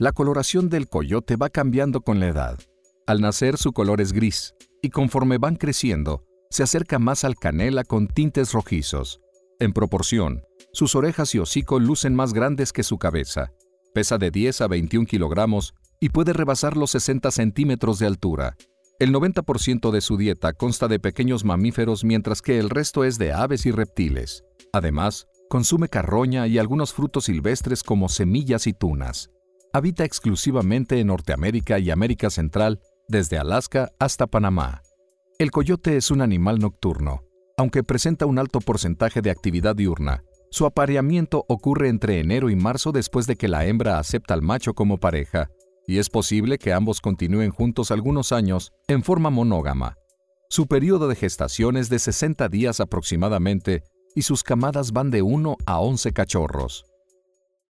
La coloración del coyote va cambiando con la edad. Al nacer su color es gris, y conforme van creciendo, se acerca más al canela con tintes rojizos. En proporción, sus orejas y hocico lucen más grandes que su cabeza. Pesa de 10 a 21 kilogramos y puede rebasar los 60 centímetros de altura. El 90% de su dieta consta de pequeños mamíferos mientras que el resto es de aves y reptiles. Además, consume carroña y algunos frutos silvestres como semillas y tunas. Habita exclusivamente en Norteamérica y América Central, desde Alaska hasta Panamá. El coyote es un animal nocturno. Aunque presenta un alto porcentaje de actividad diurna, su apareamiento ocurre entre enero y marzo después de que la hembra acepta al macho como pareja, y es posible que ambos continúen juntos algunos años en forma monógama. Su periodo de gestación es de 60 días aproximadamente y sus camadas van de 1 a 11 cachorros.